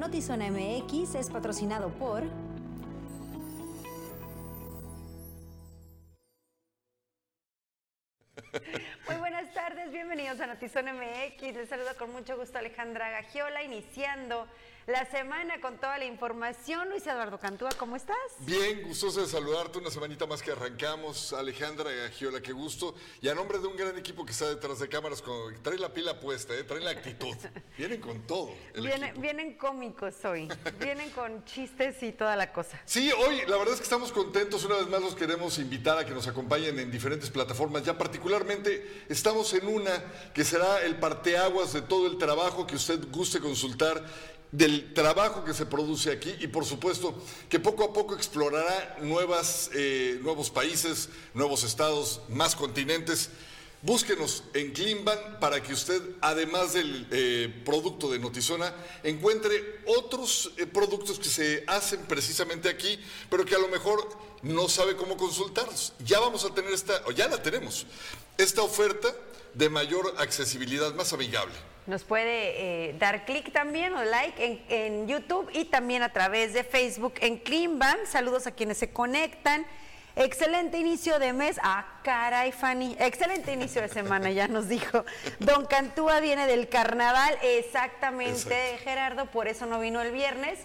Notizona MX es patrocinado por... Muy buenas tardes, bienvenidos a Notizón MX. Les saludo con mucho gusto Alejandra Gagiola, iniciando la semana con toda la información. Luis Eduardo Cantúa, ¿cómo estás? Bien, gustoso de saludarte una semanita más que arrancamos. Alejandra Gagiola, qué gusto. Y a nombre de un gran equipo que está detrás de cámaras, con, trae la pila puesta, ¿eh? trae la actitud. Vienen con todo. vienen cómicos hoy, vienen con chistes y toda la cosa. Sí, hoy la verdad es que estamos contentos. Una vez más los queremos invitar a que nos acompañen en diferentes plataformas. Ya particularmente estamos en una que será el parteaguas de todo el trabajo que usted guste consultar del trabajo que se produce aquí y por supuesto que poco a poco explorará nuevas, eh, nuevos países, nuevos estados, más continentes. Búsquenos en Climban para que usted, además del eh, producto de Notizona, encuentre otros eh, productos que se hacen precisamente aquí, pero que a lo mejor no sabe cómo consultarlos. Ya vamos a tener esta, o ya la tenemos, esta oferta de mayor accesibilidad, más amigable. Nos puede eh, dar clic también o like en, YouTube y también a través de Facebook en Cleanban. Saludos a quienes se conectan. Excelente inicio de mes. Ah, caray, Fanny. Excelente inicio de semana, ya nos dijo. Don Cantúa viene del carnaval. Exactamente, Gerardo, por eso no vino el viernes.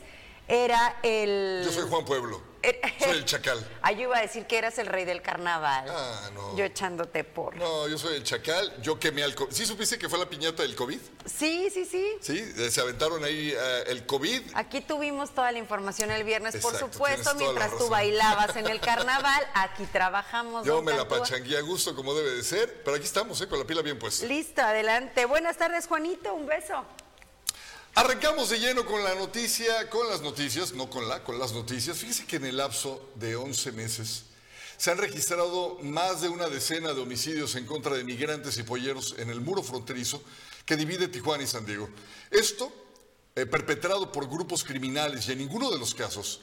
Era el. Yo soy Juan Pueblo. Soy el chacal. Ay, yo iba a decir que eras el rey del carnaval. Ah, no. Yo echándote por. No, yo soy el chacal. Yo quemé al COVID. ¿Sí supiste que fue la piñata del COVID? Sí, sí, sí. Sí, eh, se aventaron ahí eh, el COVID. Aquí tuvimos toda la información el viernes, por supuesto, mientras tú bailabas en el carnaval. Aquí trabajamos. Yo me la pachangué a gusto como debe de ser, pero aquí estamos, ¿eh? con la pila bien puesta. Listo, adelante. Buenas tardes, Juanito. Un beso. Arrancamos de lleno con la noticia, con las noticias, no con la, con las noticias. Fíjese que en el lapso de 11 meses se han registrado más de una decena de homicidios en contra de migrantes y polleros en el muro fronterizo que divide Tijuana y San Diego. Esto eh, perpetrado por grupos criminales y en ninguno de los casos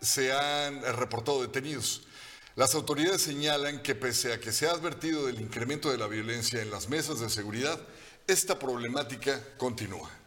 se han reportado detenidos. Las autoridades señalan que pese a que se ha advertido del incremento de la violencia en las mesas de seguridad, esta problemática continúa.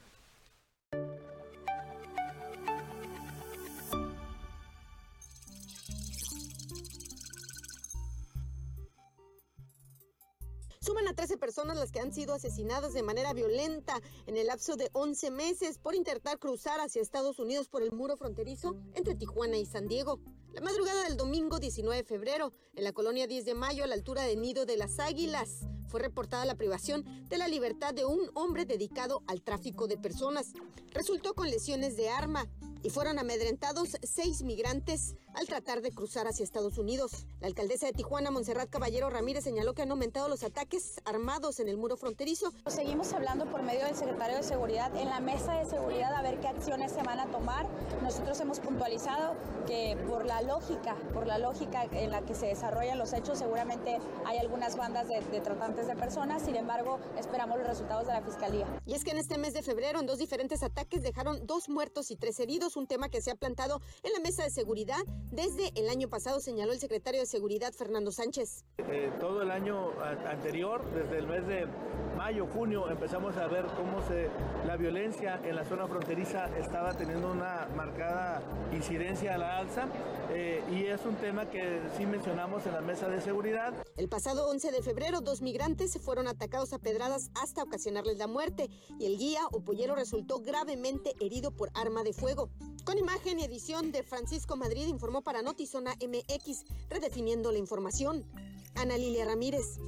Suman a 13 personas las que han sido asesinadas de manera violenta en el lapso de 11 meses por intentar cruzar hacia Estados Unidos por el muro fronterizo entre Tijuana y San Diego. La madrugada del domingo 19 de febrero, en la colonia 10 de mayo, a la altura de Nido de las Águilas, fue reportada la privación de la libertad de un hombre dedicado al tráfico de personas. Resultó con lesiones de arma y fueron amedrentados seis migrantes al tratar de cruzar hacia Estados Unidos. La alcaldesa de Tijuana, Montserrat Caballero Ramírez, señaló que han aumentado los ataques armados en el muro fronterizo. Seguimos hablando por medio del secretario de Seguridad en la mesa de seguridad a ver qué acciones se van a tomar. Nosotros hemos puntualizado que por la lógica, por la lógica en la que se desarrollan los hechos, seguramente hay algunas bandas de, de tratantes de personas. Sin embargo, esperamos los resultados de la fiscalía. Y es que en este mes de febrero, en dos diferentes ataques, dejaron dos muertos y tres heridos un tema que se ha plantado en la mesa de seguridad desde el año pasado, señaló el secretario de Seguridad Fernando Sánchez. Eh, todo el año anterior, desde el mes de mayo, junio, empezamos a ver cómo se, la violencia en la zona fronteriza estaba teniendo una marcada incidencia a la alza eh, y es un tema que sí mencionamos en la mesa de seguridad. El pasado 11 de febrero, dos migrantes fueron atacados a pedradas hasta ocasionarles la muerte y el guía o pollero resultó gravemente herido por arma de fuego. Con imagen y edición de Francisco Madrid informó para Notizona MX, redefiniendo la información. Ana Lilia Ramírez.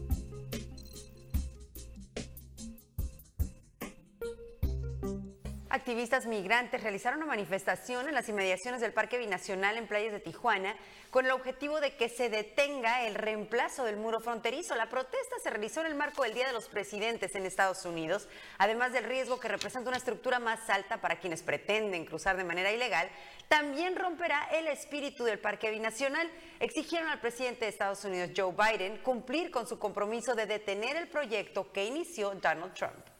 Activistas migrantes realizaron una manifestación en las inmediaciones del Parque Binacional en playas de Tijuana con el objetivo de que se detenga el reemplazo del muro fronterizo. La protesta se realizó en el marco del Día de los Presidentes en Estados Unidos, además del riesgo que representa una estructura más alta para quienes pretenden cruzar de manera ilegal, también romperá el espíritu del Parque Binacional. Exigieron al presidente de Estados Unidos, Joe Biden, cumplir con su compromiso de detener el proyecto que inició Donald Trump.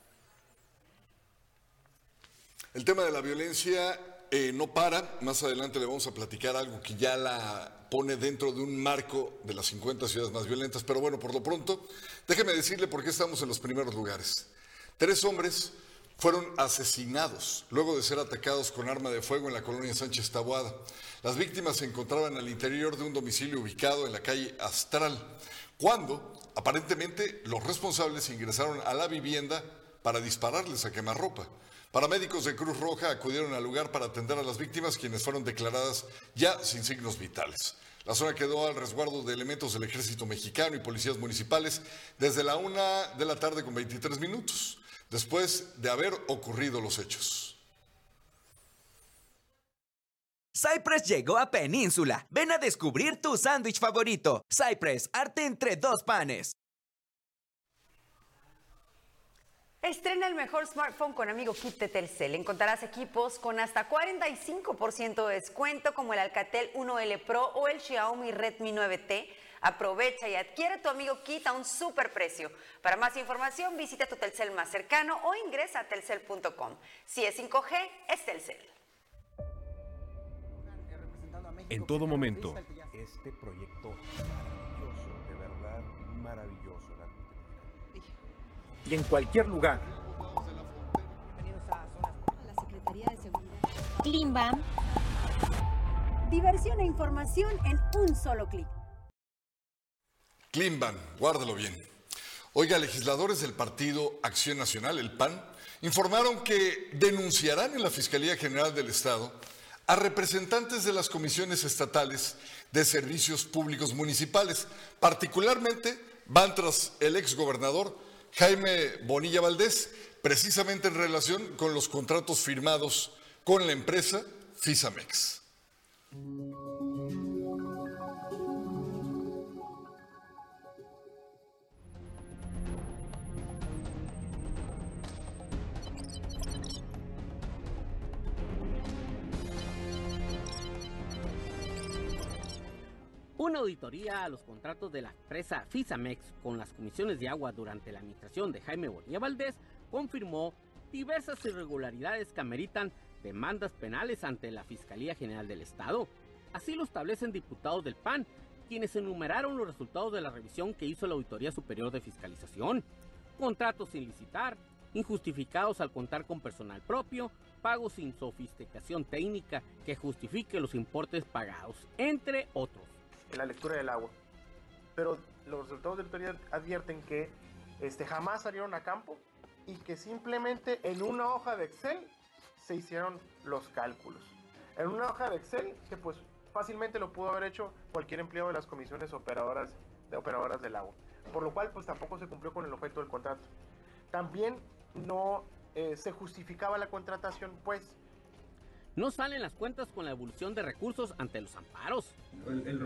El tema de la violencia eh, no para. Más adelante le vamos a platicar algo que ya la pone dentro de un marco de las 50 ciudades más violentas. Pero bueno, por lo pronto, déjeme decirle por qué estamos en los primeros lugares. Tres hombres fueron asesinados luego de ser atacados con arma de fuego en la colonia Sánchez Taboada. Las víctimas se encontraban al interior de un domicilio ubicado en la calle Astral, cuando aparentemente los responsables ingresaron a la vivienda para dispararles a quemarropa. Paramédicos de Cruz Roja acudieron al lugar para atender a las víctimas, quienes fueron declaradas ya sin signos vitales. La zona quedó al resguardo de elementos del ejército mexicano y policías municipales desde la una de la tarde con 23 minutos, después de haber ocurrido los hechos. Cypress llegó a Península. Ven a descubrir tu sándwich favorito. Cypress, arte entre dos panes. Estrena el mejor smartphone con Amigo Kit de Telcel. Encontrarás equipos con hasta 45% de descuento como el Alcatel 1L Pro o el Xiaomi Redmi 9T. Aprovecha y adquiere tu Amigo Kit a un super precio. Para más información visita tu Telcel más cercano o ingresa a telcel.com. Si es 5G, es Telcel. En todo momento. Este proyecto maravilloso, de verdad maravilloso. Y en cualquier lugar. La Secretaría de Seguridad. Klimbam. Diversión e información en un solo clic. Klimban, guárdalo bien. Oiga, legisladores del Partido Acción Nacional, el PAN, informaron que denunciarán en la Fiscalía General del Estado a representantes de las comisiones estatales de servicios públicos municipales. Particularmente van tras el exgobernador Jaime Bonilla Valdés, precisamente en relación con los contratos firmados con la empresa Fisamex. Una auditoría a los contratos de la empresa Fisamex con las comisiones de agua durante la administración de Jaime Bonilla Valdés confirmó diversas irregularidades que ameritan demandas penales ante la Fiscalía General del Estado. Así lo establecen diputados del PAN, quienes enumeraron los resultados de la revisión que hizo la Auditoría Superior de Fiscalización. Contratos sin licitar, injustificados al contar con personal propio, pagos sin sofisticación técnica que justifique los importes pagados, entre otros en la lectura del agua. Pero los resultados de autoridad advierten que este, jamás salieron a campo y que simplemente en una hoja de Excel se hicieron los cálculos. En una hoja de Excel que pues fácilmente lo pudo haber hecho cualquier empleado de las comisiones operadoras, de operadoras del agua. Por lo cual pues tampoco se cumplió con el objeto del contrato. También no eh, se justificaba la contratación pues no salen las cuentas con la evolución de recursos ante los amparos. El,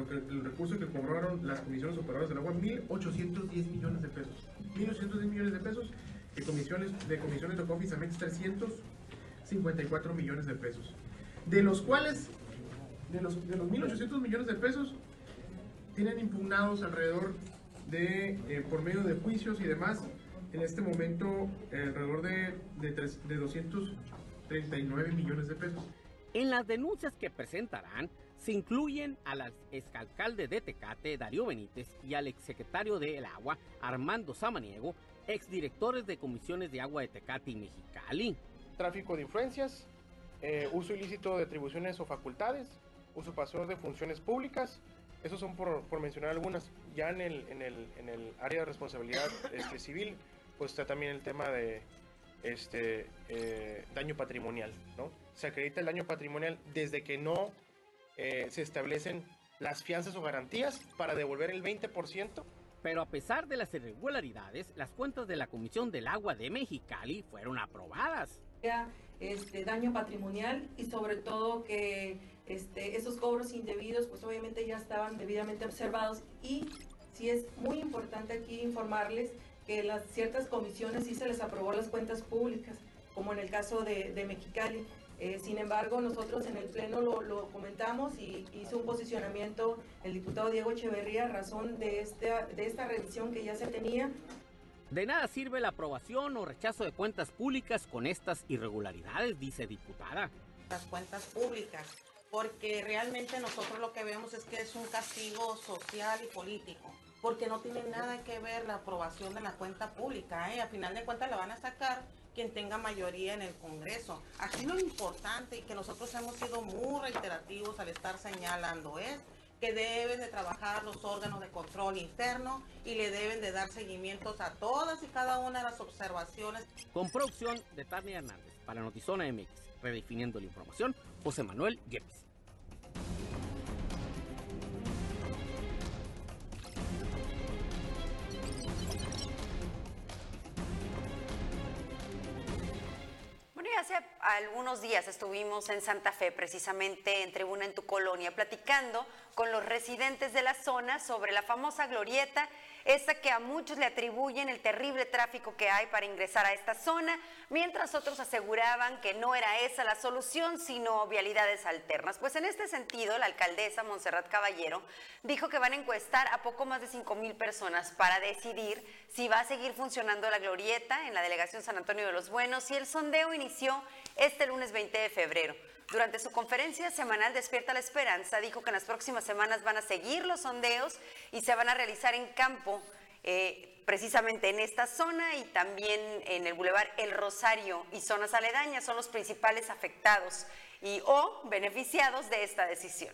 recurso que cobraron las comisiones operadoras del agua, 1.810 millones de pesos. 1.810 millones de pesos de comisiones de comisiones de Cofisamex 354 millones de pesos. De los cuales, de los, de los 1.800 millones de pesos, tienen impugnados alrededor de, eh, por medio de juicios y demás, en este momento alrededor de, de, de 239 millones de pesos. En las denuncias que presentarán se incluyen al exalcalde de Tecate, Darío Benítez, y al exsecretario del Agua, Armando Samaniego, exdirectores de comisiones de agua de Tecate y Mexicali. Tráfico de influencias, eh, uso ilícito de atribuciones o facultades, usurpación de funciones públicas, esos son por, mencionar algunas. Ya en el área de responsabilidad este, civil, pues está también el tema de este eh, daño patrimonial, ¿no? Se acredita el daño patrimonial desde que no eh, se establecen las fianzas o garantías para devolver el 20%. Pero a pesar de las irregularidades, las cuentas de la Comisión del Agua de Mexicali fueron aprobadas. Este daño patrimonial y sobre todo que este, esos cobros indebidos pues obviamente ya estaban debidamente observados y sí es muy importante aquí informarles que las ciertas comisiones sí se les aprobó las cuentas públicas, como en el caso de, de Mexicali. Eh, sin embargo, nosotros en el Pleno lo, comentamos y hizo un posicionamiento el diputado Diego Echeverría a razón de esta, de esta revisión que ya se tenía. De nada sirve la aprobación o rechazo de cuentas públicas con estas irregularidades, dice diputada. Las cuentas públicas, porque realmente nosotros lo que vemos es que es un castigo social y político porque no tiene nada que ver la aprobación de la cuenta pública. ¿eh? A final de cuentas la van a sacar quien tenga mayoría en el Congreso. Aquí lo importante y que nosotros hemos sido muy reiterativos al estar señalando es que deben de trabajar los órganos de control interno y le deben de dar seguimientos a todas y cada una de las observaciones. Con producción de Tania Hernández para Notizona MX, redefiniendo la información, José Manuel Yepes. Hace algunos días estuvimos en Santa Fe, precisamente en Tribuna en tu Colonia, platicando con los residentes de la zona sobre la famosa glorieta esta que a muchos le atribuyen el terrible tráfico que hay para ingresar a esta zona, mientras otros aseguraban que no era esa la solución, sino vialidades alternas. Pues en este sentido, la alcaldesa Montserrat Caballero dijo que van a encuestar a poco más de 5 mil personas para decidir si va a seguir funcionando la glorieta en la delegación San Antonio de los Buenos y el sondeo inició este lunes 20 de febrero. Durante su conferencia semanal Despierta la Esperanza, dijo que en las próximas semanas van a seguir los sondeos y se van a realizar en campo, eh, precisamente en esta zona y también en el Boulevard El Rosario y zonas aledañas son los principales afectados y o beneficiados de esta decisión.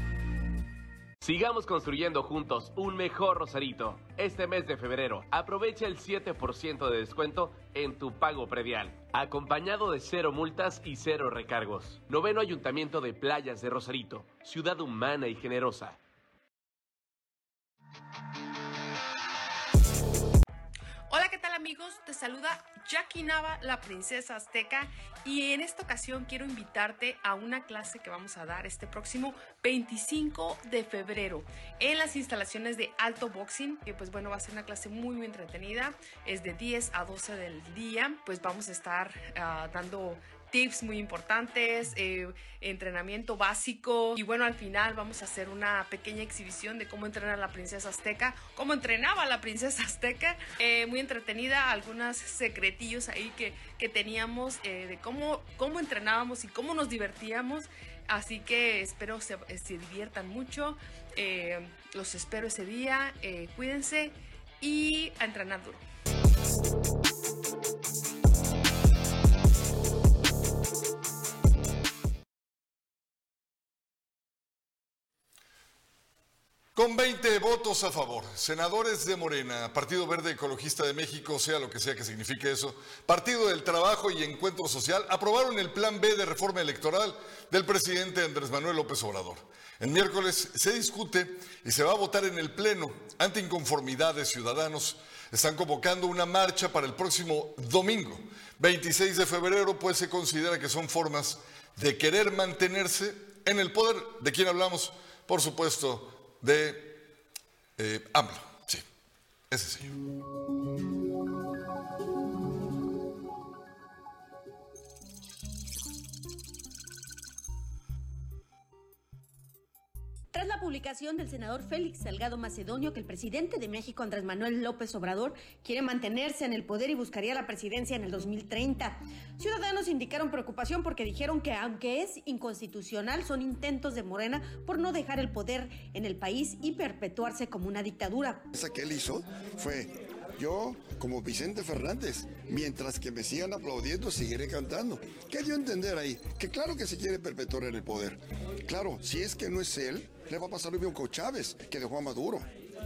Sigamos construyendo juntos un mejor Rosarito. Este mes de febrero, aprovecha el 7% de descuento en tu pago predial, acompañado de cero multas y cero recargos. Noveno Ayuntamiento de Playas de Rosarito, ciudad humana y generosa. Amigos? Te saluda Jackie la princesa azteca, y en esta ocasión quiero invitarte a una clase que vamos a dar este próximo 25 de febrero en las instalaciones de Alto Boxing, que pues bueno, va a ser una clase muy muy entretenida, es de 10 a 12 del día, pues vamos a estar uh, dando tips muy importantes, eh, entrenamiento básico y bueno, al final vamos a hacer una pequeña exhibición de cómo entrenar a la princesa azteca, cómo entrenaba a la princesa azteca, eh, muy entretenida, algunos secretillos ahí que, que teníamos eh, de cómo, cómo entrenábamos y cómo nos divertíamos. Así que espero se, se diviertan mucho. los espero ese día. cuídense y a entrenar duro. Con 20 votos a favor, senadores de Morena, Partido Verde Ecologista de México, sea lo que sea que signifique eso, Partido del Trabajo y Encuentro Social, aprobaron el Plan B de reforma electoral del presidente Andrés Manuel López Obrador. El miércoles se discute y se va a votar en el Pleno. Ante inconformidades ciudadanos, están convocando una marcha para el próximo domingo, 26 de febrero, pues se considera que son formas de querer mantenerse en el poder. ¿De quién hablamos? Por supuesto, de eh, AMLO. Sí, ese sí. Publicación del senador Félix Salgado Macedonio que el presidente de México, Andrés Manuel López Obrador, quiere mantenerse en el poder y buscaría la presidencia en el 2030. Ciudadanos indicaron preocupación porque dijeron que aunque es inconstitucional, son intentos de Morena por no dejar el poder en el país y perpetuarse como una dictadura. Esa que él hizo fue yo, como Vicente Fernández, mientras que me sigan aplaudiendo, seguiré cantando. ¿Qué dio a entender ahí? Que claro que se quiere perpetuar en el poder. Claro, si es que no es él, le va a pasar lo mismo con Chávez, que dejó a Maduro.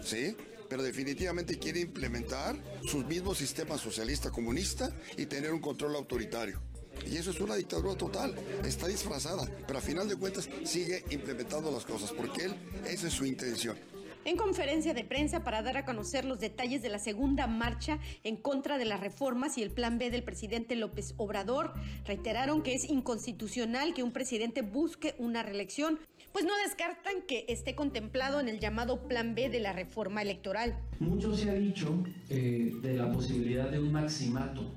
¿Sí? pero definitivamente quiere implementar sus mismos sistemas socialista comunista y tener un control autoritario. Y eso es una dictadura total, está disfrazada, pero a final de cuentas sigue implementando las cosas, porque él, esa es su intención en conferencia de prensa para dar a conocer los detalles de la segunda marcha en contra de las reformas y el plan B del presidente López Obrador. Reiteraron que es inconstitucional que un presidente busque una reelección, pues no descartan que esté contemplado en el llamado plan B de la reforma electoral. Mucho se ha dicho eh, de la posibilidad de un maximato.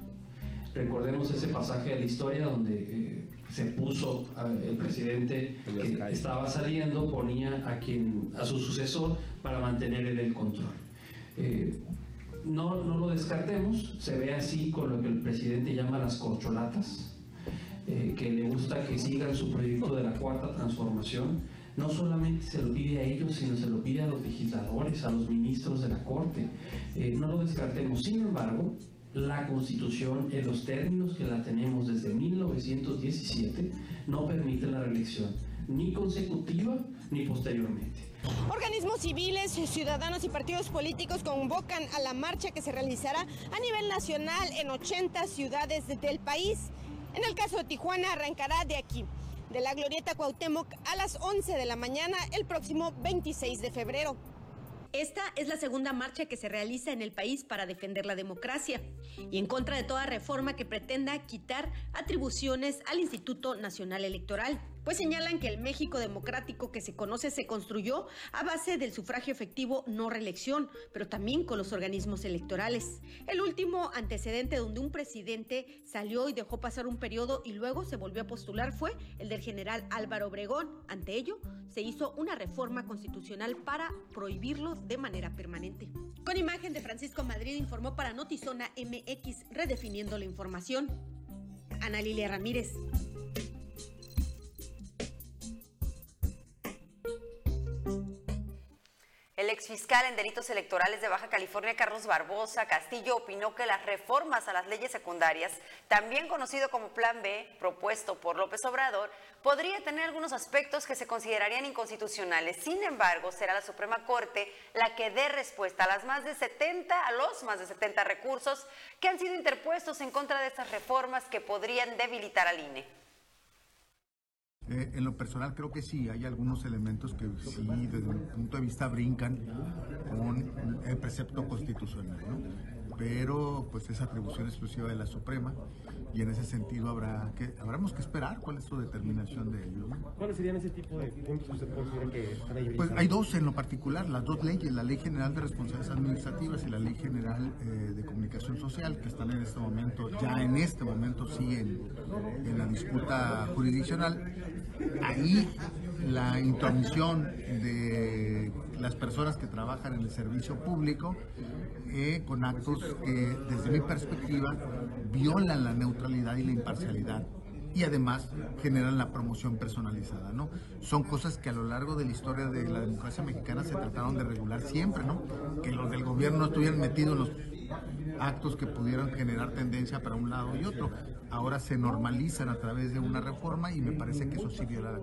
Recordemos ese pasaje de la historia donde... Eh, se puso el presidente que estaba saliendo, ponía a quien a su sucesor para mantener el control. Eh, no, no lo descartemos, se ve así con lo que el presidente llama las corcholatas, eh, que le gusta que sigan su proyecto de la cuarta transformación. No solamente se lo pide a ellos, sino se lo pide a los legisladores, a los ministros de la Corte. Eh, no lo descartemos. Sin embargo, la Constitución, en los términos que la tenemos desde 1917, no permite la reelección, ni consecutiva ni posteriormente. Organismos civiles, ciudadanos y partidos políticos convocan a la marcha que se realizará a nivel nacional en 80 ciudades del país. En el caso de Tijuana arrancará de aquí, de la Glorieta Cuauhtémoc a las 11 de la mañana el próximo 26 de febrero. Esta es la segunda marcha que se realiza en el país para defender la democracia y en contra de toda reforma que pretenda quitar atribuciones al Instituto Nacional Electoral pues señalan que el México democrático que se conoce se construyó a base del sufragio efectivo no reelección, pero también con los organismos electorales. El último antecedente donde un presidente salió y dejó pasar un periodo y luego se volvió a postular fue el del general Álvaro Obregón. Ante ello, se hizo una reforma constitucional para prohibirlo de manera permanente. Con imagen de Francisco Madrid informó para Notizona MX redefiniendo la información. Ana Lilia Ramírez. El exfiscal en delitos electorales de Baja California, Carlos Barbosa Castillo, opinó que las reformas a las leyes secundarias, también conocido como Plan B, propuesto por López Obrador, podría tener algunos aspectos que se considerarían inconstitucionales. Sin embargo, será la Suprema Corte la que dé respuesta a las más de 70, a los más de 70 recursos que han sido interpuestos en contra de estas reformas que podrían debilitar al INE. Eh, en lo personal creo que sí, hay algunos elementos que sí, desde mi punto de vista, brincan con el precepto constitucional, ¿no? Pero pues es atribución exclusiva de la Suprema y en ese sentido habrá que habremos que esperar cuál es su determinación de ello. ¿Cuáles serían ese tipo de puntos que usted considera que están ahí? Pues hay dos en lo particular, las dos leyes, la Ley General de Responsabilidades Administrativas y la Ley General eh, de Comunicación Social, que están en este momento, ya en este momento sí en, en la disputa jurisdiccional. Ahí la intromisión de las personas que trabajan en el servicio público eh, con actos que desde mi perspectiva violan la neutralidad y la imparcialidad y además generan la promoción personalizada, ¿no? Son cosas que a lo largo de la historia de la democracia mexicana se trataron de regular siempre, ¿no? Que los del gobierno no estuvieran metidos en los actos que pudieran generar tendencia para un lado y otro. Ahora se normalizan a través de una reforma y me parece que eso sí viola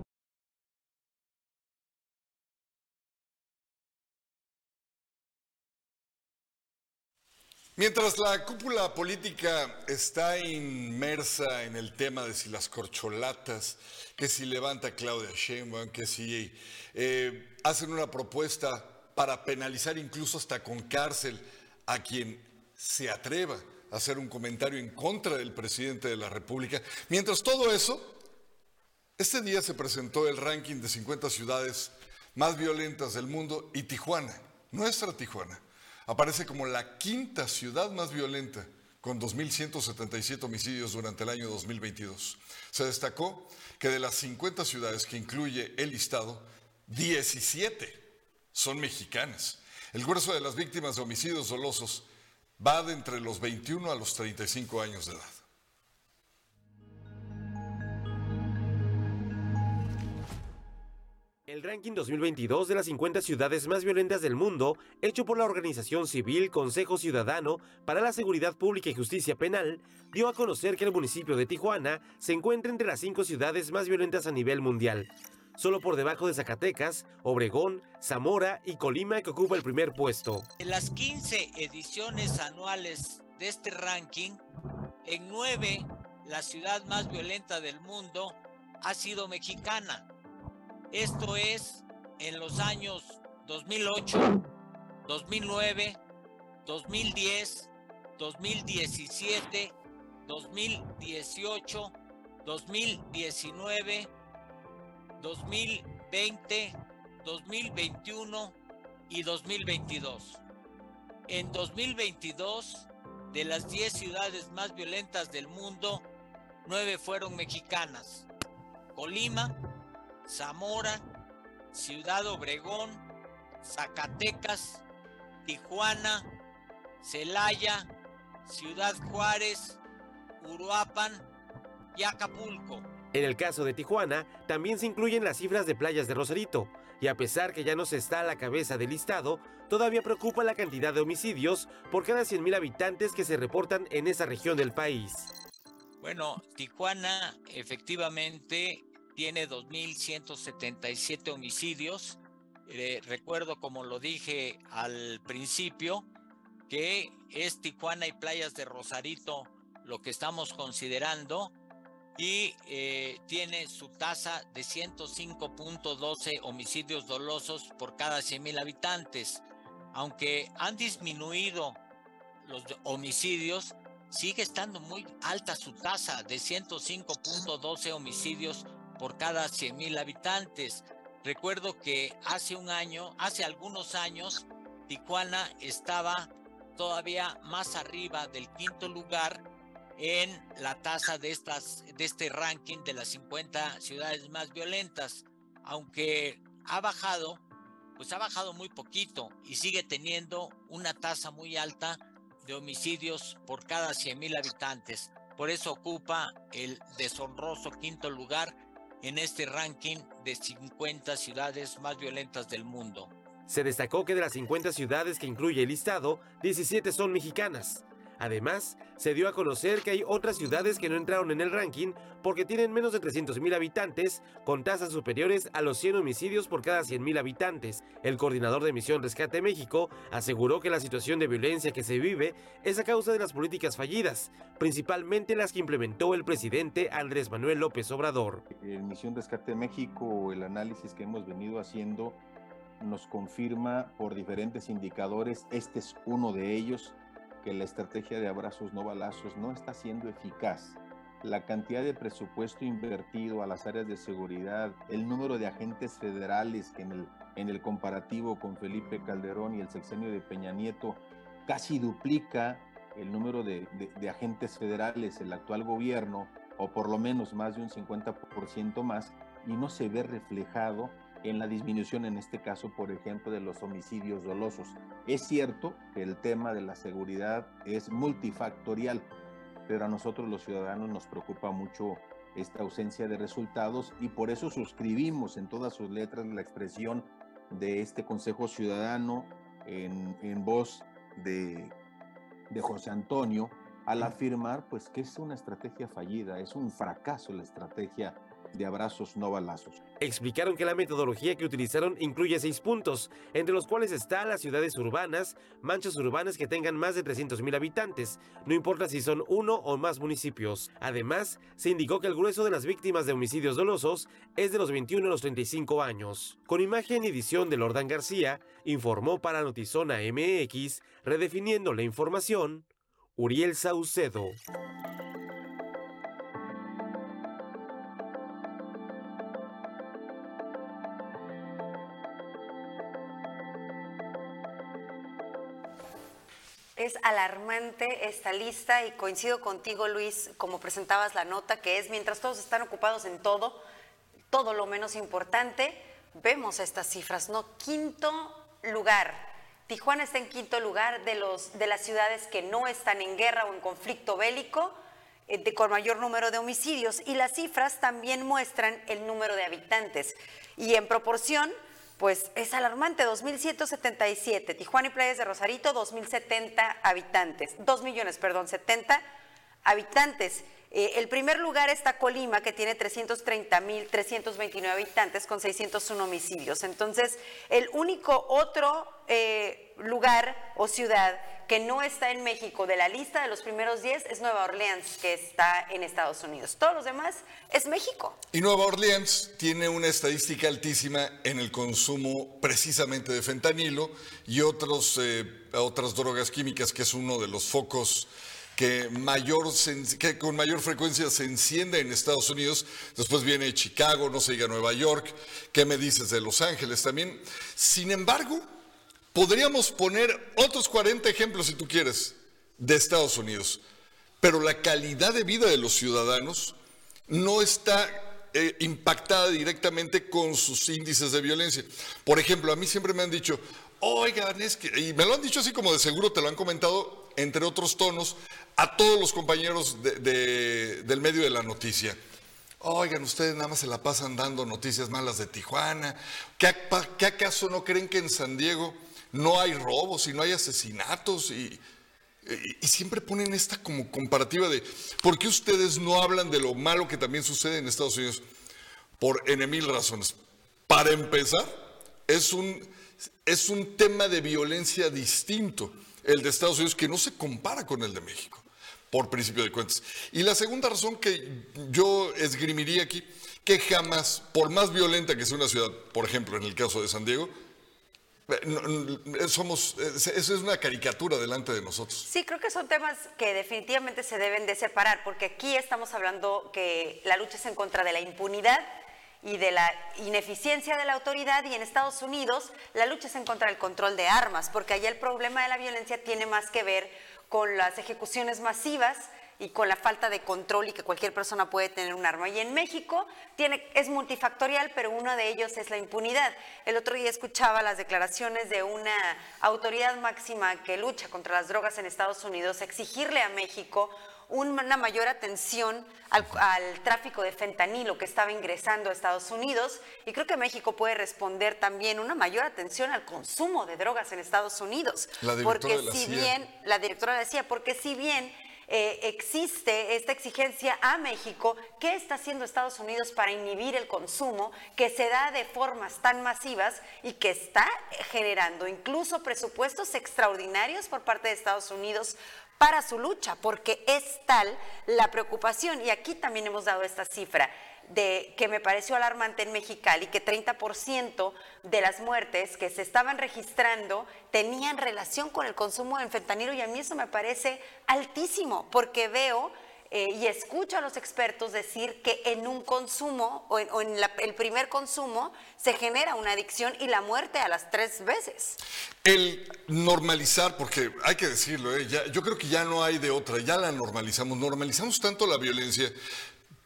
Mientras la cúpula política está inmersa en el tema de si las corcholatas, que si levanta Claudia Sheinbaum, que si eh, hacen una propuesta para penalizar incluso hasta con cárcel a quien se atreva a hacer un comentario en contra del presidente de la República. Mientras todo eso, este día se presentó el ranking de 50 ciudades más violentas del mundo y Tijuana, nuestra Tijuana aparece como la quinta ciudad más violenta, con 2.177 homicidios durante el año 2022. Se destacó que de las 50 ciudades que incluye el listado, 17 son mexicanas. El grueso de las víctimas de homicidios dolosos va de entre los 21 a los 35 años de edad. El ranking 2022 de las 50 ciudades más violentas del mundo, hecho por la organización civil Consejo Ciudadano para la Seguridad Pública y Justicia Penal, dio a conocer que el municipio de Tijuana se encuentra entre las cinco ciudades más violentas a nivel mundial, solo por debajo de Zacatecas, Obregón, Zamora y Colima que ocupa el primer puesto. En las 15 ediciones anuales de este ranking, en 9 la ciudad más violenta del mundo ha sido mexicana esto es en los años 2008, 2009, 2010, 2017, 2018, 2019, 2020, 2021 y 2022. En 2022, de las 10 ciudades más violentas del mundo, 9 fueron mexicanas. Colima, Zamora, Ciudad Obregón, Zacatecas, Tijuana, Celaya, Ciudad Juárez, Uruapan y Acapulco. En el caso de Tijuana, también se incluyen las cifras de playas de Rosarito, y a pesar que ya no se está a la cabeza del listado, todavía preocupa la cantidad de homicidios por cada 100.000 habitantes que se reportan en esa región del país. Bueno, Tijuana efectivamente tiene 2.177 homicidios. Eh, recuerdo, como lo dije al principio, que es Tijuana y playas de Rosarito lo que estamos considerando y eh, tiene su tasa de 105.12 homicidios dolosos por cada 100.000 habitantes. Aunque han disminuido los homicidios, sigue estando muy alta su tasa de 105.12 homicidios por cada 100.000 habitantes. Recuerdo que hace un año, hace algunos años, Tijuana estaba todavía más arriba del quinto lugar en la tasa de, estas, de este ranking de las 50 ciudades más violentas, aunque ha bajado, pues ha bajado muy poquito y sigue teniendo una tasa muy alta de homicidios por cada 100 mil habitantes. Por eso ocupa el deshonroso quinto lugar en este ranking de 50 ciudades más violentas del mundo. Se destacó que de las 50 ciudades que incluye el listado, 17 son mexicanas. Además, se dio a conocer que hay otras ciudades que no entraron en el ranking porque tienen menos de 300.000 habitantes, con tasas superiores a los 100 homicidios por cada 100.000 habitantes. El coordinador de Misión Rescate México aseguró que la situación de violencia que se vive es a causa de las políticas fallidas, principalmente las que implementó el presidente Andrés Manuel López Obrador. En Misión Rescate México, el análisis que hemos venido haciendo nos confirma por diferentes indicadores, este es uno de ellos, que la estrategia de abrazos no balazos no está siendo eficaz. La cantidad de presupuesto invertido a las áreas de seguridad, el número de agentes federales que en el, en el comparativo con Felipe Calderón y el sexenio de Peña Nieto casi duplica el número de, de, de agentes federales, el actual gobierno, o por lo menos más de un 50% más, y no se ve reflejado en la disminución, en este caso, por ejemplo, de los homicidios dolosos. Es cierto que el tema de la seguridad es multifactorial, pero a nosotros los ciudadanos nos preocupa mucho esta ausencia de resultados y por eso suscribimos en todas sus letras la expresión de este Consejo Ciudadano en, en voz de, de José Antonio al afirmar pues que es una estrategia fallida, es un fracaso la estrategia de abrazos no balazos. Explicaron que la metodología que utilizaron incluye seis puntos, entre los cuales están las ciudades urbanas, manchas urbanas que tengan más de 300.000 habitantes, no importa si son uno o más municipios. Además, se indicó que el grueso de las víctimas de homicidios dolosos es de los 21 a los 35 años. Con imagen y edición de Lordán García, informó para Notizona MX, redefiniendo la información, Uriel Saucedo. Es alarmante esta lista y coincido contigo, Luis, como presentabas la nota, que es mientras todos están ocupados en todo, todo lo menos importante, vemos estas cifras, ¿no? Quinto lugar. Tijuana está en quinto lugar de, los, de las ciudades que no están en guerra o en conflicto bélico, eh, de, con mayor número de homicidios. Y las cifras también muestran el número de habitantes. Y en proporción, pues es alarmante, 2.177. Tijuana y Playas de Rosarito, 2.070 habitantes. 2 millones, perdón, 70 habitantes. Eh, el primer lugar está Colima, que tiene 330.329 habitantes con 601 homicidios. Entonces, el único otro eh, lugar o ciudad que no está en México de la lista de los primeros 10 es Nueva Orleans, que está en Estados Unidos. Todos los demás es México. Y Nueva Orleans tiene una estadística altísima en el consumo precisamente de fentanilo y otros, eh, otras drogas químicas, que es uno de los focos que, mayor, que con mayor frecuencia se enciende en Estados Unidos. Después viene Chicago, no se diga Nueva York. ¿Qué me dices de Los Ángeles también? Sin embargo, podríamos poner otros 40 ejemplos, si tú quieres, de Estados Unidos. Pero la calidad de vida de los ciudadanos no está eh, impactada directamente con sus índices de violencia. Por ejemplo, a mí siempre me han dicho, oigan, es que, y me lo han dicho así como de seguro, te lo han comentado, entre otros tonos, a todos los compañeros de- de- del medio de la noticia. Oigan, ustedes nada más se la pasan dando noticias malas de Tijuana. ¿Qué, qué acaso no creen que en San Diego no hay robos y no hay asesinatos? Y, siempre ponen esta como comparativa de, ¿por qué ustedes no hablan de lo malo que también sucede en Estados Unidos? Por N razones. Para empezar, es un, es un tema de violencia distinto, el de Estados Unidos, que no se compara con el de México, por principio de cuentas. Y la segunda razón que yo esgrimiría aquí, que jamás, por más violenta que sea una ciudad, por ejemplo, en el caso de San Diego, somos, eh, eso es una caricatura delante de nosotros. Sí, creo que son temas que definitivamente se deben de separar, porque aquí estamos hablando que la lucha es en contra de la impunidad y de la ineficiencia de la autoridad y en Estados Unidos la lucha es en contra del control de armas, porque allá el problema de la violencia tiene más que ver con las ejecuciones masivas y con la falta de control y que cualquier persona puede tener un arma. Y en México tiene, es multifactorial, pero uno de ellos es la impunidad. El otro día escuchaba las declaraciones de una autoridad máxima que lucha contra las drogas en Estados Unidos, exigirle a México una mayor atención al, al tráfico de fentanilo que estaba ingresando a Estados Unidos y creo que México puede responder también una mayor atención al consumo de drogas en Estados Unidos. La porque de la si CIA. bien, la directora decía, porque si bien eh, existe esta exigencia a México, ¿qué está haciendo Estados Unidos para inhibir el consumo que se da de formas tan masivas y que está generando incluso presupuestos extraordinarios por parte de Estados Unidos para su lucha, porque es tal la preocupación. Y aquí también hemos dado esta cifra de que me pareció alarmante en Mexicali, que 30% de las muertes que se estaban registrando tenían relación con el consumo de fentanilo y a mí eso me parece altísimo, porque veo eh, y escucho a los expertos decir que en un consumo o en, el primer consumo se genera una adicción y la muerte a las tres veces. El normalizar, porque hay que decirlo, ¿eh? Yo creo que ya no hay de otra, ya la normalizamos, normalizamos tanto la violencia,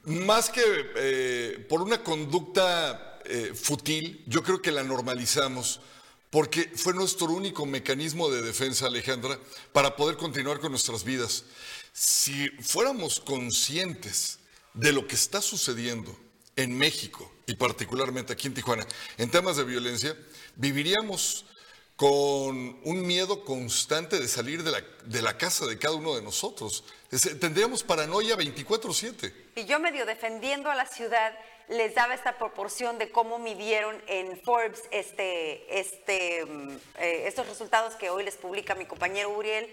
más que eh, por una conducta eh, futil, yo creo que la normalizamos porque fue nuestro único mecanismo de defensa, Alejandra, para poder continuar con nuestras vidas. Si fuéramos conscientes de lo que está sucediendo en México y particularmente aquí en Tijuana en temas de violencia, viviríamos con un miedo constante de salir de la, de la casa de cada uno de nosotros. Tendríamos paranoia 24/7. Y yo medio defendiendo a la ciudad, les daba esta proporción de cómo midieron en Forbes este, este, mm, eh, estos resultados que hoy les publica mi compañero Uriel,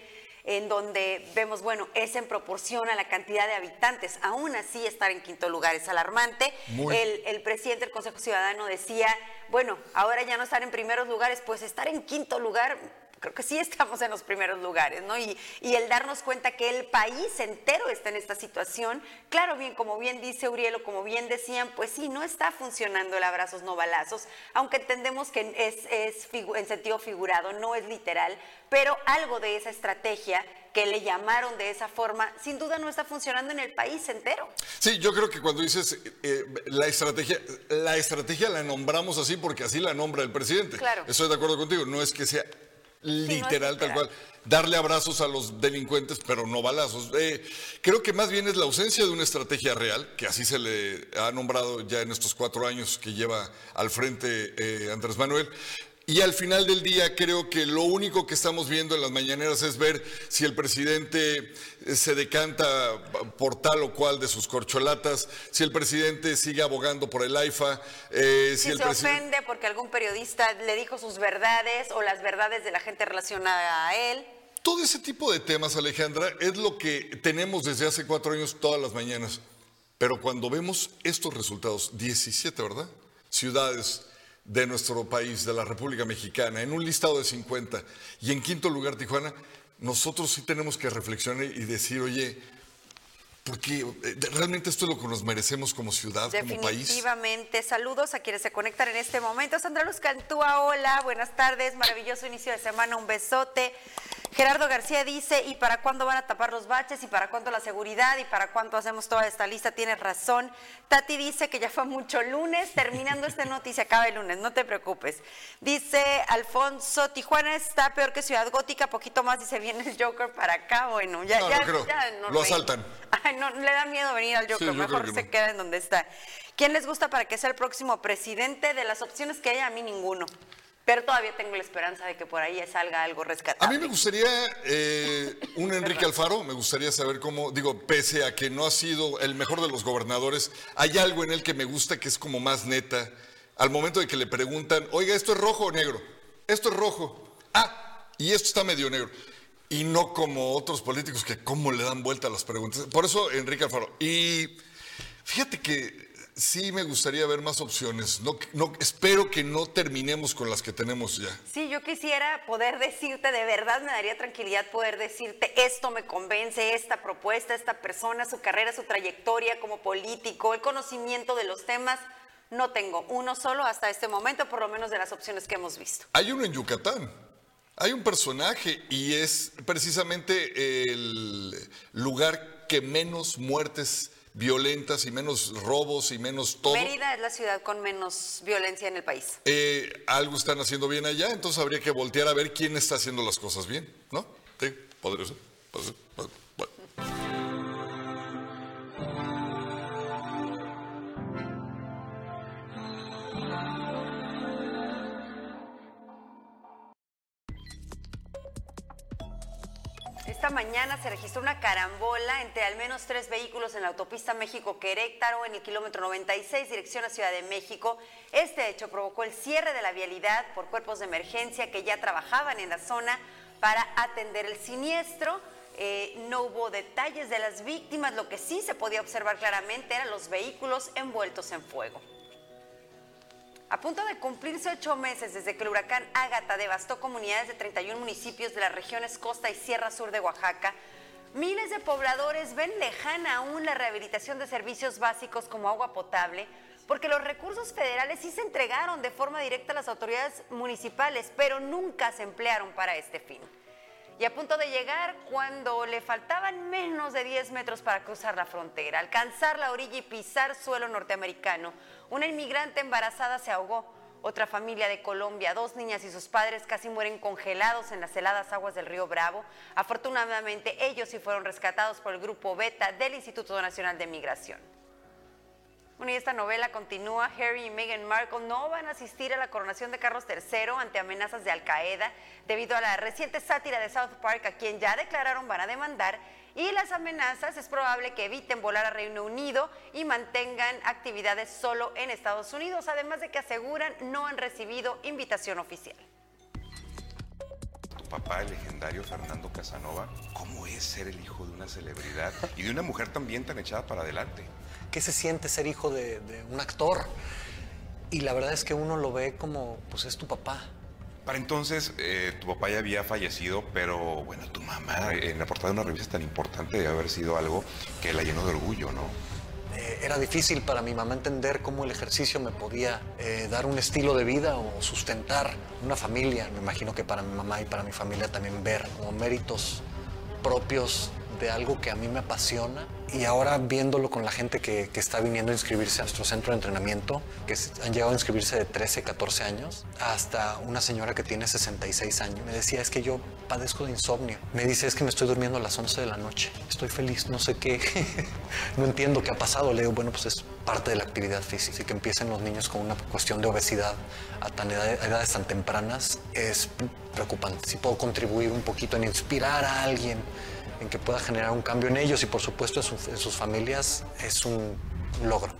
en donde vemos, bueno, es en proporción a la cantidad de habitantes. Aún así, estar en quinto lugar es alarmante. Muy. El, el presidente del Consejo Ciudadano decía, bueno, ahora ya no estar en primeros lugares, pues estar en quinto lugar creo que sí estamos en los primeros lugares, ¿no? Y, y el darnos cuenta que el país entero está en esta situación, claro, bien, como bien dice Uriel, o como bien decían, pues sí, no está funcionando el abrazos no balazos, aunque entendemos que es, es en sentido figurado, no es literal, pero algo de esa estrategia que le llamaron de esa forma, sin duda no está funcionando en el país entero. Sí, yo creo que cuando dices eh, la estrategia, la estrategia la nombramos así porque así la nombra el presidente. Claro. Estoy de acuerdo contigo, no es que sea literal, tal cual, darle abrazos a los delincuentes, pero no balazos. Eh, creo que más bien es la ausencia de una estrategia real, que así se le ha nombrado ya en estos cuatro años que lleva al frente eh, Andrés Manuel. Y al final del día creo que lo único que estamos viendo en las mañaneras es ver si el presidente eh, se decanta por tal o cual de sus corcholatas, si el presidente sigue abogando por el AIFA, eh, si, Si el se ofende porque algún periodista le dijo sus verdades o las verdades de la gente relacionada a él. Todo ese tipo de temas, Alejandra, es lo que tenemos desde hace cuatro años todas las mañanas. Pero cuando vemos estos resultados, 17, ¿verdad? Ciudades de nuestro país, de la República Mexicana, en un listado de 50, y en quinto lugar Tijuana, nosotros sí tenemos que reflexionar y decir, oye, porque eh, realmente esto es lo que nos merecemos como ciudad, como país. Definitivamente. Saludos a quienes se conectan en este momento. Sandra Luz Cantúa, hola, buenas tardes, maravilloso inicio de semana, un besote. Gerardo García dice, ¿y para cuándo van a tapar los baches? ¿Y para cuándo la seguridad? ¿Y para cuándo hacemos toda esta lista? Tienes razón. Tati dice que ya fue mucho lunes, terminando esta noticia, acaba el lunes, no te preocupes. Dice Alfonso, Tijuana está peor que Ciudad Gótica, poquito más y se viene el Joker para acá. Bueno, ya, No, ya, no creo. ya no Lo asaltan. Ay, no, le da miedo venir al Joker, Sí, mejor que se no. queda en donde está. ¿Quién les gusta para que sea el próximo presidente? De las opciones que hay, a mí ninguno. Pero todavía tengo la esperanza de que por ahí salga algo A rescatable. mí me gustaría eh, un Enrique Alfaro, me gustaría saber cómo, digo, pese a que no ha sido el mejor de los gobernadores, hay algo en él que me gusta que es como más neta. Al momento de que le preguntan, oiga, ¿esto es rojo o negro? Esto es rojo. Ah, y esto está medio negro. Y no como otros políticos que cómo le dan vuelta a las preguntas. Por eso, Enrique Alfaro. Y fíjate que sí me gustaría ver más opciones. No, no, espero que no terminemos con las que tenemos ya. Sí, yo quisiera poder decirte, de verdad me daría tranquilidad poder decirte, esto me convence, esta propuesta, esta persona, su carrera, su trayectoria como político, el conocimiento de los temas. No tengo uno solo hasta este momento, por lo menos de las opciones que hemos visto. Hay uno en Yucatán. Hay un personaje y es precisamente el lugar que menos muertes violentas y menos robos y menos todo. Mérida es la ciudad con menos violencia en el país. Eh, algo están haciendo bien allá, entonces habría que voltear a ver quién está haciendo las cosas bien, ¿no? Sí, podría ser. podría ser, mañana se registró una carambola entre al menos tres vehículos en la autopista México-Querétaro en el kilómetro 96, dirección a Ciudad de México. Este hecho provocó el cierre de la vialidad por cuerpos de emergencia que ya trabajaban en la zona para atender el siniestro. Eh, no hubo detalles de las víctimas, lo que sí se podía observar claramente eran los vehículos envueltos en fuego. A punto de cumplirse ocho meses desde que el huracán Ágata devastó comunidades de 31 municipios de las regiones Costa y Sierra Sur de Oaxaca, miles de pobladores ven lejana aún la rehabilitación de servicios básicos como agua potable, porque los recursos federales sí se entregaron de forma directa a las autoridades municipales, pero nunca se emplearon para este fin. Y a punto de llegar cuando le faltaban menos de 10 metros para cruzar la frontera, alcanzar la orilla y pisar suelo norteamericano, una inmigrante embarazada se ahogó. Otra familia de Colombia, dos niñas y sus padres casi mueren congelados en las heladas aguas del río Bravo. Afortunadamente ellos sí fueron rescatados por el grupo Beta del Instituto Nacional de Migración. Bueno, y esta novela continúa. Harry y Meghan Markle no van a asistir a la coronación de Carlos III ante amenazas de Al Qaeda debido a la reciente sátira de South Park, a quien ya declararon van a demandar. Y las amenazas es probable que eviten volar a Reino Unido y mantengan actividades solo en Estados Unidos, además de que aseguran no han recibido invitación oficial. Tu papá, el legendario Fernando Casanova, ¿cómo es ser el hijo de una celebridad y de una mujer también tan echada para adelante? ¿Qué se siente ser hijo de, de un actor? Y la verdad es que uno lo ve como, pues es tu papá. Para entonces, eh, tu papá ya había fallecido, pero bueno, tu mamá en la portada de una revista tan importante debe haber sido algo que la llenó de orgullo, ¿no? Eh, era difícil para mi mamá entender cómo el ejercicio me podía eh, dar un estilo de vida o sustentar una familia. Me imagino que para mi mamá y para mi familia también ver como méritos propios de algo que a mí me apasiona y ahora viéndolo con la gente que, está viniendo a inscribirse a nuestro centro de entrenamiento, que han llegado a inscribirse de 13, 14 años, hasta una señora que tiene 66 años. Me decía, es que yo padezco de insomnio. Me dice, es que me estoy durmiendo a las 11 de la noche. Estoy feliz, no sé qué. no entiendo qué ha pasado. Le digo, bueno, pues es parte de la actividad física. Y que empiecen los niños con una cuestión de obesidad a tan edad- a edades tan tempranas es preocupante. Si puedo contribuir un poquito en inspirar a alguien, en que pueda generar un cambio en ellos y por supuesto en, su- en sus familias, es un logro.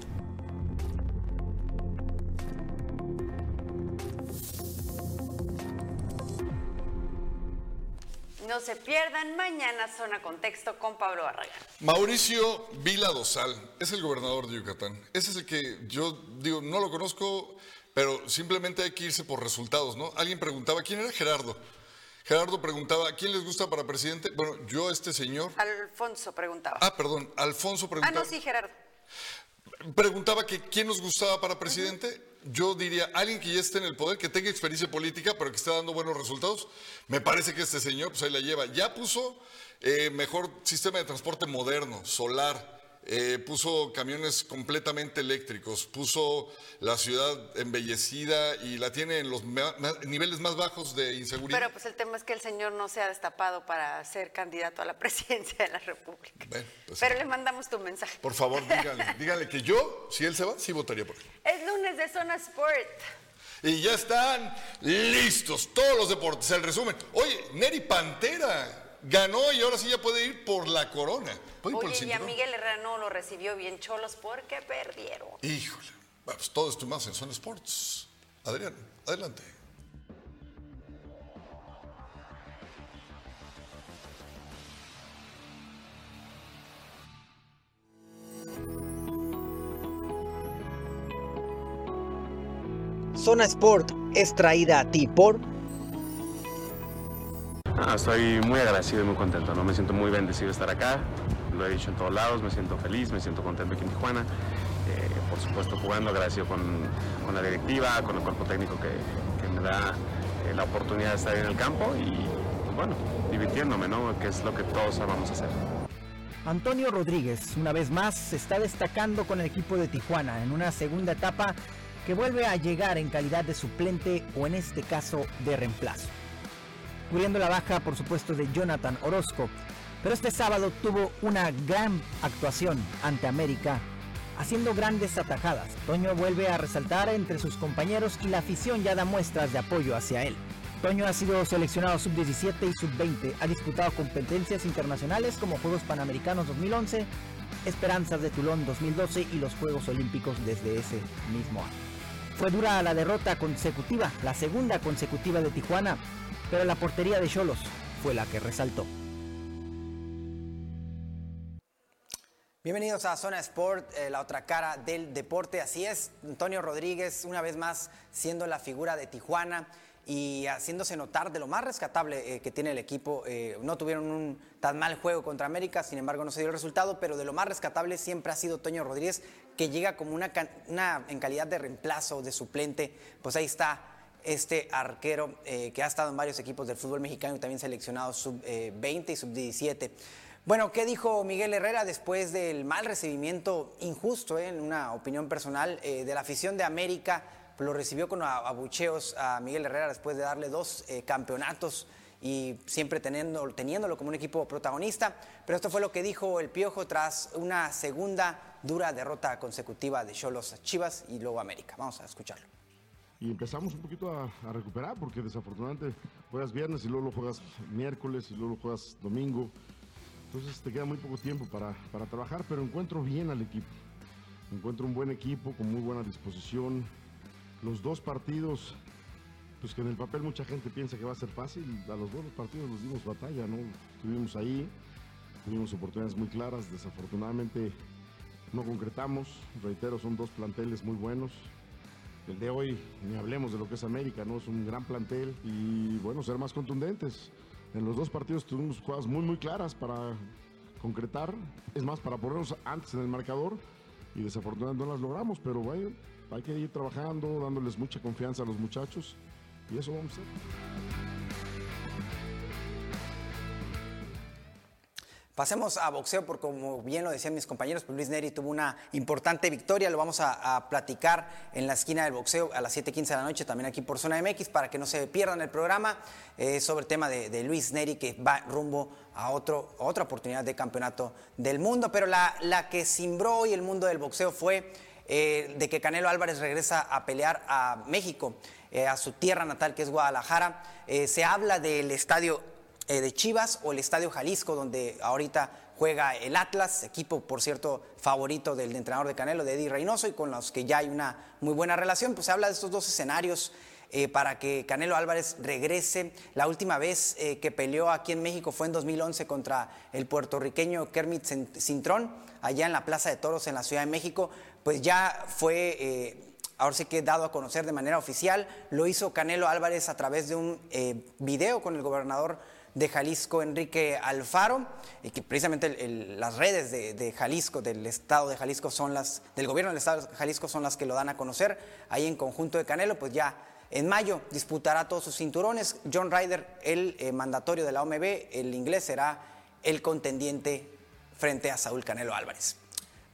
No se pierdan mañana Zona Contexto con Pablo Barragán. Mauricio Vila Dosal es el gobernador de Yucatán. Ese es el que yo digo, no lo conozco, pero simplemente hay que irse por resultados, ¿no? Alguien preguntaba, ¿quién era Gerardo? Gerardo preguntaba, ¿quién les gusta para presidente? Bueno, yo, este señor. Alfonso preguntaba. Ah, perdón, Alfonso Ah, preguntaba. no, sí, Gerardo. Preguntaba que quién nos gustaba para presidente. yo diría, alguien que ya esté en el poder, que tenga experiencia política, pero que esté dando buenos resultados, me parece que este señor, pues ahí la lleva. Ya puso eh, mejor sistema de transporte moderno, solar, eh, puso camiones completamente eléctricos, puso la ciudad embellecida y la tiene en los niveles más bajos de inseguridad. Pero pues el tema es que el señor no se ha destapado para ser candidato a la presidencia de la República. Bueno, pues, Pero le mandamos tu mensaje. por favor, díganle, díganle que yo, si él se va, sí votaría por él. Es lunes de Zona Sport. Y ya están listos todos los deportes. El resumen. Oye, Neri Pantera ganó y ahora sí ya puede ir por la corona. Puede ir por el Oye, y a. Miguel Herrera no lo recibió bien Cholos porque perdieron. Híjole. Bueno, pues todo esto y más en Zona Sports. Adrián, adelante. Zona Sport es traída a ti por Ah, estoy muy agradecido y muy contento, ¿no? Me siento muy bendecido de estar acá, lo he dicho en todos lados, me siento feliz, me siento contento aquí en Tijuana. Eh, por supuesto jugando, agradecido con, con la directiva, con el cuerpo técnico que, me da eh, la oportunidad de estar en el campo y, pues bueno, divirtiéndome, ¿no? Que es lo que todos vamos a hacer. Antonio Rodríguez, una vez más, se está destacando con el equipo de Tijuana en una segunda etapa que vuelve a llegar en calidad de suplente o en este caso de reemplazo. Cubriendo la baja, por supuesto, de Jonathan Orozco, pero este sábado tuvo una gran actuación ante América, haciendo grandes atajadas. Toño vuelve a resaltar entre sus compañeros y la afición ya da muestras de apoyo hacia él. Toño ha sido seleccionado sub-17 y sub-20, ha disputado competencias internacionales como Juegos Panamericanos 2011, Esperanzas de Tulón 2012 y los Juegos Olímpicos desde ese mismo año. Fue dura la derrota consecutiva, la segunda consecutiva de Tijuana, pero la portería de Cholos fue la que resaltó. Bienvenidos a Zona Sport, eh, la otra cara del deporte. Así es, Antonio Rodríguez, una vez más siendo la figura de Tijuana y haciéndose notar de lo más rescatable eh, que tiene el equipo. Eh, no tuvieron un tan mal juego contra América, sin embargo no se dio el resultado, pero de lo más rescatable siempre ha sido Toño Rodríguez, que llega como una, una en calidad de reemplazo, de suplente. Pues ahí está este arquero eh, que ha estado en varios equipos del fútbol mexicano y también seleccionado sub-20 y sub-17. Bueno, ¿qué dijo Miguel Herrera después del mal recibimiento injusto, eh, en una opinión personal, eh, de la afición de América? Lo recibió con abucheos a Miguel Herrera después de darle dos eh, campeonatos y siempre teniendo, teniéndolo como un equipo protagonista. Pero esto fue lo que dijo el Piojo tras una segunda dura derrota consecutiva de Cholos a Chivas y luego América. Vamos a escucharlo. Y empezamos un poquito a, recuperar porque desafortunadamente juegas viernes y luego lo juegas miércoles y luego lo juegas domingo. Entonces te queda muy poco tiempo para, para trabajar, pero encuentro bien al equipo. Encuentro un buen equipo con muy buena disposición. Los dos partidos, pues que en el papel mucha gente piensa que va a ser fácil, a los dos partidos los dimos batalla, ¿no? Estuvimos ahí, tuvimos oportunidades muy claras, desafortunadamente no concretamos. Reitero, son dos planteles muy buenos. El de hoy, ni hablemos de lo que es América, ¿no? Es un gran plantel y bueno, ser más contundentes. En los dos partidos tuvimos jugadas muy, muy claras para concretar, es más, para ponernos antes en el marcador y desafortunadamente no las logramos, pero bueno, hay que ir trabajando, dándoles mucha confianza a los muchachos y eso vamos a hacer. Pasemos a boxeo, porque como bien lo decían mis compañeros, pues Luis Neri tuvo una importante victoria. Lo vamos a, platicar en la esquina del boxeo a las 7:15 de la noche, también aquí por Zona MX, para que no se pierdan el programa eh, sobre el tema de, Luis Neri, que va rumbo a, otro, otra oportunidad de campeonato del mundo. Pero la, la que cimbró hoy el mundo del boxeo fue eh, de que Canelo Álvarez regresa a pelear a México, eh, a su tierra natal, que es Guadalajara. Se habla del estadio eh, de Chivas o el Estadio Jalisco, donde ahorita juega el Atlas, equipo, por cierto, favorito del entrenador de Canelo, de Eddie Reynoso, y con los que ya hay una muy buena relación. Pues se habla de estos dos escenarios eh, para que Canelo Álvarez regrese. La última vez eh, que peleó aquí en México fue en 2011 contra el puertorriqueño Kermit Cin- Cintrón, allá en la Plaza de Toros en la Ciudad de México. Pues ya fue... ahora sí que dado a conocer de manera oficial, lo hizo Canelo Álvarez a través de un video con el gobernador de Jalisco, Enrique Alfaro, y que precisamente las redes de, de Jalisco, del estado de Jalisco son las, del gobierno del estado de Jalisco son las que lo dan a conocer, ahí en conjunto de Canelo, pues ya en mayo disputará todos sus cinturones. John Ryder, el eh, mandatorio de la OMB, el inglés, será el contendiente frente a Saúl Canelo Álvarez.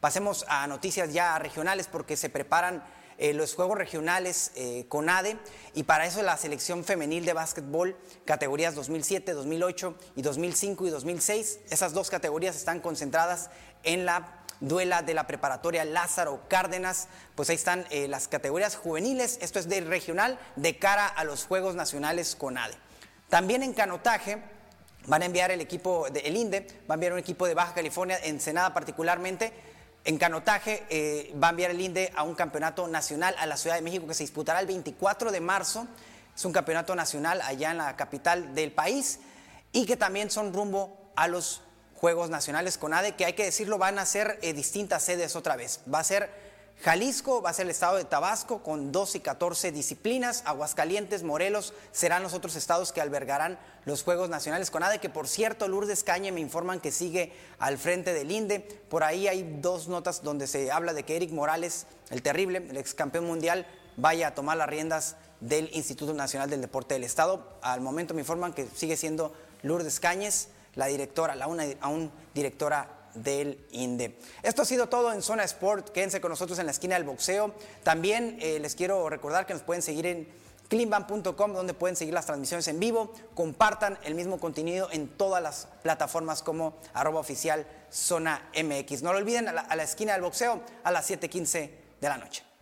Pasemos a noticias ya regionales porque se preparan eh, los Juegos Regionales eh, con ADE y para eso la selección femenil de básquetbol, categorías 2007, 2008 y 2005 y 2006, esas dos categorías están concentradas en la duela de la preparatoria Lázaro Cárdenas, pues ahí están eh, las categorías juveniles, esto es del regional de cara a los Juegos Nacionales con ADE. También en canotaje, Van a enviar el equipo del INDE, va a enviar un equipo de Baja California, Ensenada particularmente. En canotaje eh, va a enviar el INDE a un campeonato nacional a la Ciudad de México que se disputará el 24 de marzo. Es un campeonato nacional allá en la capital del país y que también son rumbo a los Juegos Nacionales con ADE, que hay que decirlo, van a ser eh, distintas sedes otra vez. Va a ser Jalisco, va a ser el estado de Tabasco con 12 y 14 disciplinas. Aguascalientes, Morelos serán los otros estados que albergarán los Juegos Nacionales con ADE, que por cierto Lourdes Cañe me informan que sigue al frente del INDE. Por ahí hay dos notas donde se habla de que Eric Morales, el terrible, el ex campeón mundial, vaya a tomar las riendas del Instituto Nacional del Deporte del Estado. Al momento me informan que sigue siendo Lourdes Cañes, la directora, la una, aún directora del INDE. Esto ha sido todo en Zona Sport. Quédense con nosotros en la esquina del boxeo. También eh, les quiero recordar que nos pueden seguir en cleanban.com donde pueden seguir las transmisiones en vivo. Compartan el mismo contenido en todas las plataformas como arroba oficial Zona MX. No lo olviden a la, a la esquina del boxeo a las 7.15 de la noche.